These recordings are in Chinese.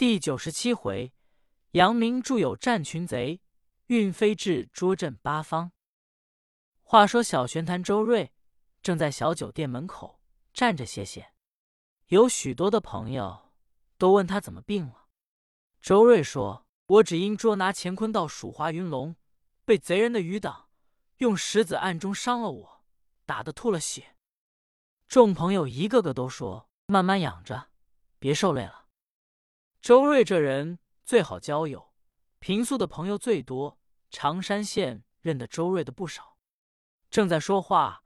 第九十七回，杨明著有战群贼，运飞至捉镇八方。话说小玄坛周瑞正在小酒店门口站着歇歇，有许多的朋友都问他怎么病了。周瑞说：“我只因捉拿乾坤道蜀华云龙，被贼人的余党用石子暗中伤了我，打得吐了血。”众朋友一个个都说：“慢慢养着，别受累了。”周瑞这人最好交友，平素的朋友最多。常山县认得周瑞的不少。正在说话，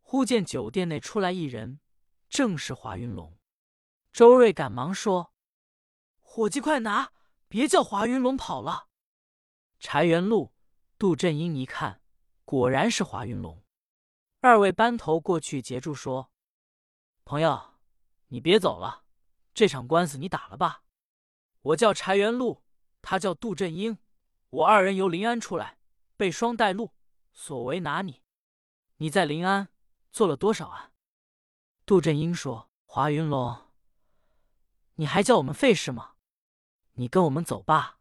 忽见酒店内出来一人，正是华云龙。周瑞赶忙说：“伙计，快拿，别叫华云龙跑了。”柴元禄、杜振英一看，果然是华云龙。二位班头过去截住，说：“朋友，你别走了，这场官司你打了吧。”我叫柴元禄，他叫杜振英，我二人由临安出来，被双带路，所为拿你。你在临安做了多少案？杜振英说：“华云龙，你还叫我们费事吗？你跟我们走吧。”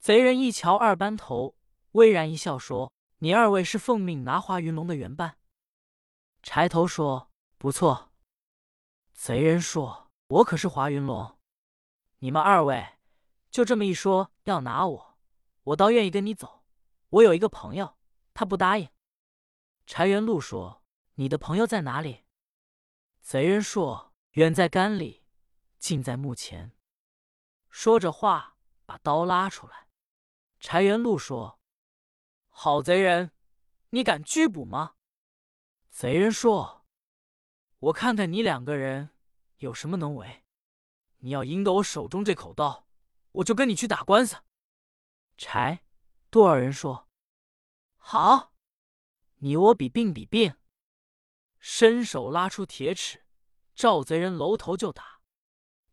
贼人一瞧二班头，微然一笑，说：“你二位是奉命拿华云龙的原班。”柴头说：“不错。”贼人说：“我可是华云龙。”你们二位就这么一说要拿我，我倒愿意跟你走。我有一个朋友，他不答应。柴元禄说：“你的朋友在哪里？”贼人说：“远在干里，近在目前。”说着话，把刀拉出来。柴元禄说：“好贼人，你敢拘捕吗？”贼人说：“我看看你两个人有什么能为。”你要赢得我手中这口刀，我就跟你去打官司。柴、杜二人说：“好，你我比并比并。”伸手拉出铁尺，照贼人楼头就打。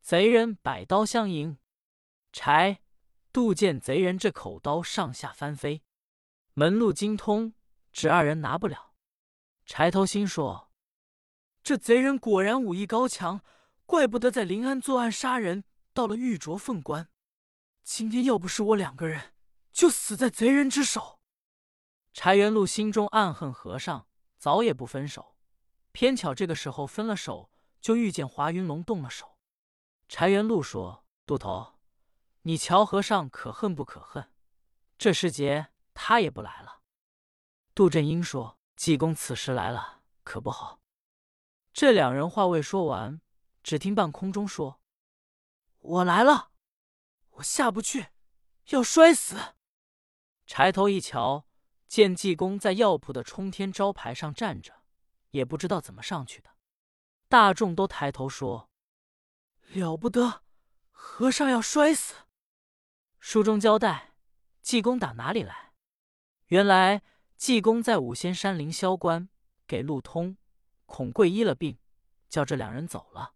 贼人摆刀相迎，柴、杜见贼人这口刀上下翻飞，门路精通，只二人拿不了。柴头心说：“这贼人果然武艺高强。”怪不得在临安作案杀人，到了玉镯凤冠，今天要不是我两个人，就死在贼人之手。柴元禄心中暗恨和尚早也不分手，偏巧这个时候分了手，就遇见华云龙动了手。柴元禄说：“杜头，你瞧和尚可恨不可恨？这时节他也不来了。”杜振英说：“济公此时来了，可不好。”这两人话未说完。只听半空中说：“我来了，我下不去，要摔死。”柴头一瞧，见济公在药铺的冲天招牌上站着，也不知道怎么上去的。大众都抬头说：“了不得，和尚要摔死。”书中交代，济公打哪里来？原来济公在五仙山凌霄关给陆通、孔贵医了病，叫这两人走了。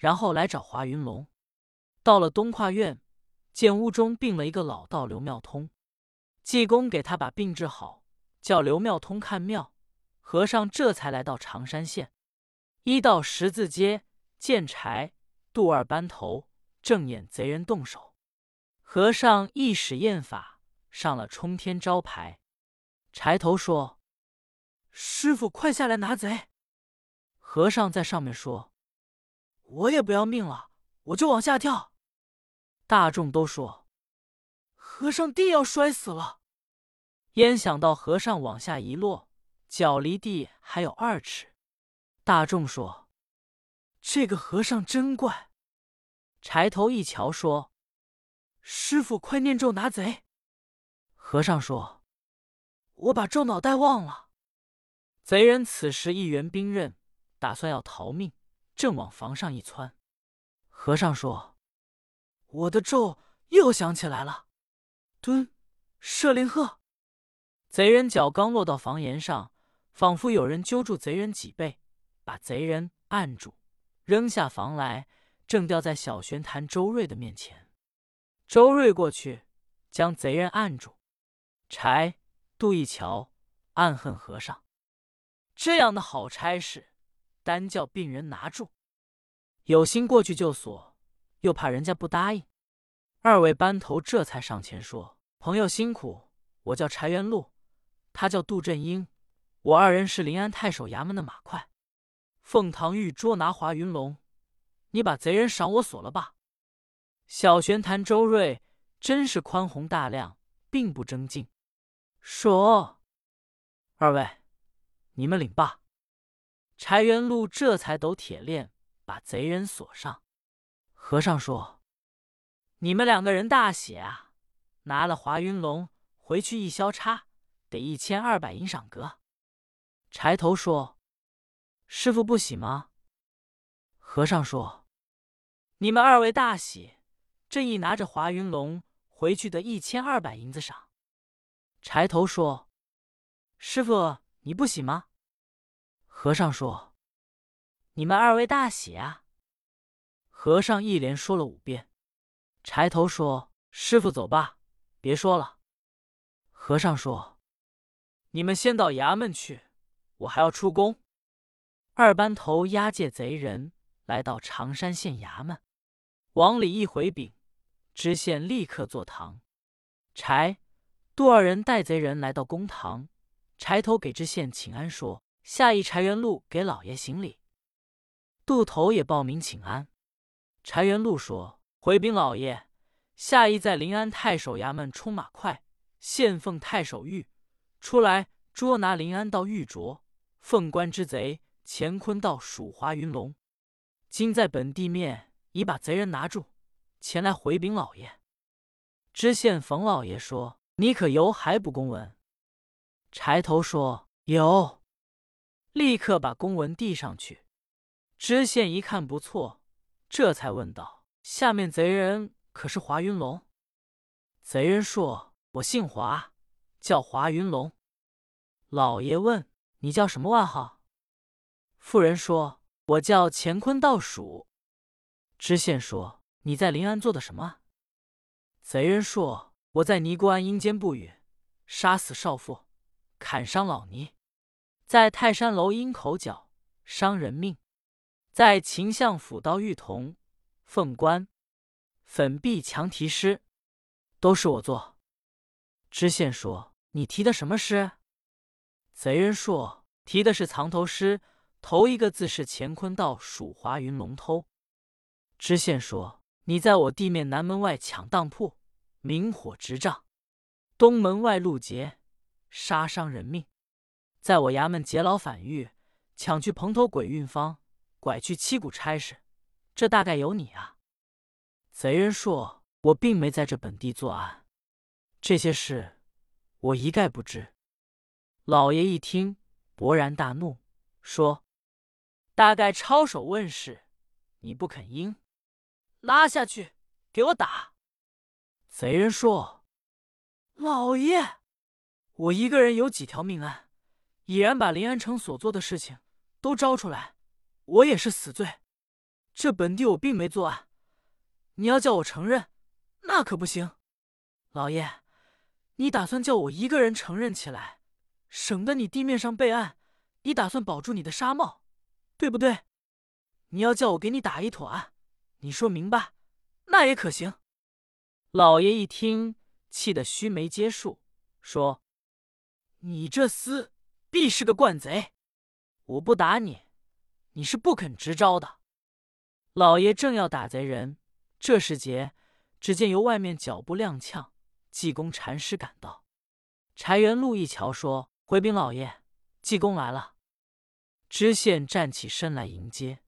然后来找华云龙，到了东跨院，见屋中病了一个老道刘妙通，济公给他把病治好，叫刘妙通看庙。和尚这才来到常山县，一到十字街，见柴、杜二班头正演贼人动手，和尚一使验法，上了冲天招牌。柴头说：“师傅，快下来拿贼。”和尚在上面说。我也不要命了，我就往下跳。大众都说和尚地要摔死了，焉想到和尚往下一落，脚离地还有二尺。大众说这个和尚真怪。柴头一瞧说：“师傅，快念咒拿贼。”和尚说：“我把咒脑袋忘了。”贼人此时一圆兵刃，打算要逃命。正往房上一窜，和尚说：“我的咒又想起来了。”蹲，射灵鹤。贼人脚刚落到房檐上，仿佛有人揪住贼人脊背，把贼人按住，扔下房来，正掉在小玄坛周瑞的面前。周瑞过去将贼人按住。柴、杜一桥暗恨和尚，这样的好差事。单叫病人拿住，有心过去就锁，又怕人家不答应。二位班头这才上前说：“朋友辛苦，我叫柴元禄，他叫杜振英，我二人是临安太守衙门的马快。凤堂玉捉拿华云龙，你把贼人赏我锁了吧。”小玄坛周瑞真是宽宏大量，并不争竞，说：“二位，你们领罢。”柴元禄这才抖铁链，把贼人锁上。和尚说：“你们两个人大喜啊！拿了华云龙回去一消差，得一千二百银赏格。”柴头说：“师傅不喜吗？”和尚说：“你们二位大喜，这一拿着华云龙回去得一千二百银子赏。”柴头说：“师傅你不喜吗？”和尚说：“你们二位大喜啊！”和尚一连说了五遍。柴头说：“师傅走吧，别说了。”和尚说：“你们先到衙门去，我还要出宫。”二班头押解贼人来到常山县衙门，往里一回禀，知县立刻坐堂。柴、杜二人带贼人来到公堂，柴头给知县请安说。下一柴元禄给老爷行礼，杜头也报名请安。柴元禄说：“回禀老爷，下一在临安太守衙门充马快，献奉太守玉出来捉拿临安道玉镯，凤冠之贼乾坤道蜀华云龙。今在本地面已把贼人拿住，前来回禀老爷。”知县冯老爷说：“你可有还不公文？”柴头说：“有。”立刻把公文递上去，知县一看不错，这才问道：“下面贼人可是华云龙？”贼人说：“我姓华，叫华云龙。”老爷问：“你叫什么外号？”妇人说：“我叫乾坤倒数。”知县说：“你在临安做的什么？”贼人说：“我在尼姑庵阴间不语，杀死少妇，砍伤老尼。”在泰山楼阴口角伤人命，在秦相府刀玉铜凤冠粉壁墙题诗，都是我做。知县说：“你题的什么诗？”贼人说：“题的是藏头诗，头一个字是乾坤道蜀华云龙偷。”知县说：“你在我地面南门外抢当铺，明火执仗；东门外路劫，杀伤人命。”在我衙门劫牢反狱，抢去蓬头鬼运方，拐去七股差事，这大概有你啊！贼人说：“我并没在这本地作案，这些事我一概不知。”老爷一听，勃然大怒，说：“大概抄手问事，你不肯应，拉下去给我打！”贼人说：“老爷，我一个人有几条命案？”已然把临安城所做的事情都招出来，我也是死罪。这本地我并没作案，你要叫我承认，那可不行。老爷，你打算叫我一个人承认起来，省得你地面上备案，你打算保住你的纱帽，对不对？你要叫我给你打一妥案，你说明白，那也可行。老爷一听，气得须眉皆竖，说：“你这厮！”必是个惯贼！我不打你，你是不肯支招的。老爷正要打贼人，这时节，只见由外面脚步踉跄，济公禅师赶到。柴元禄一瞧，说：“回禀老爷，济公来了。”知县站起身来迎接，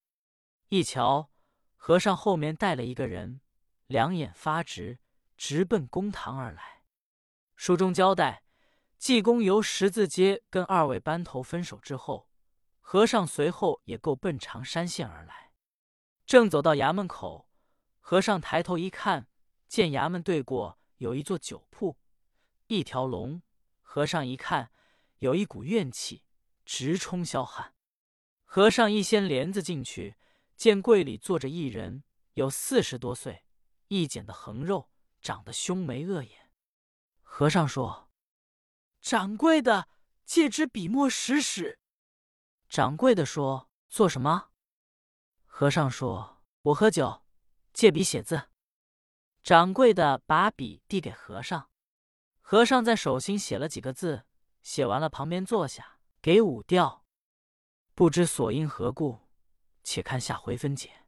一瞧，和尚后面带了一个人，两眼发直，直奔公堂而来。书中交代。济公由十字街跟二位班头分手之后，和尚随后也够奔常山县而来。正走到衙门口，和尚抬头一看，见衙门对过有一座酒铺，一条龙。和尚一看，有一股怨气直冲霄汉。和尚一掀帘子进去，见柜里坐着一人，有四十多岁，一剪的横肉，长得凶眉恶眼。和尚说。掌柜的，借支笔墨使使。掌柜的说：“做什么？”和尚说：“我喝酒，借笔写字。掌柜的把笔递给和尚，和尚在手心写了几个字，写完了，旁边坐下，给五吊。不知所因何故，且看下回分解。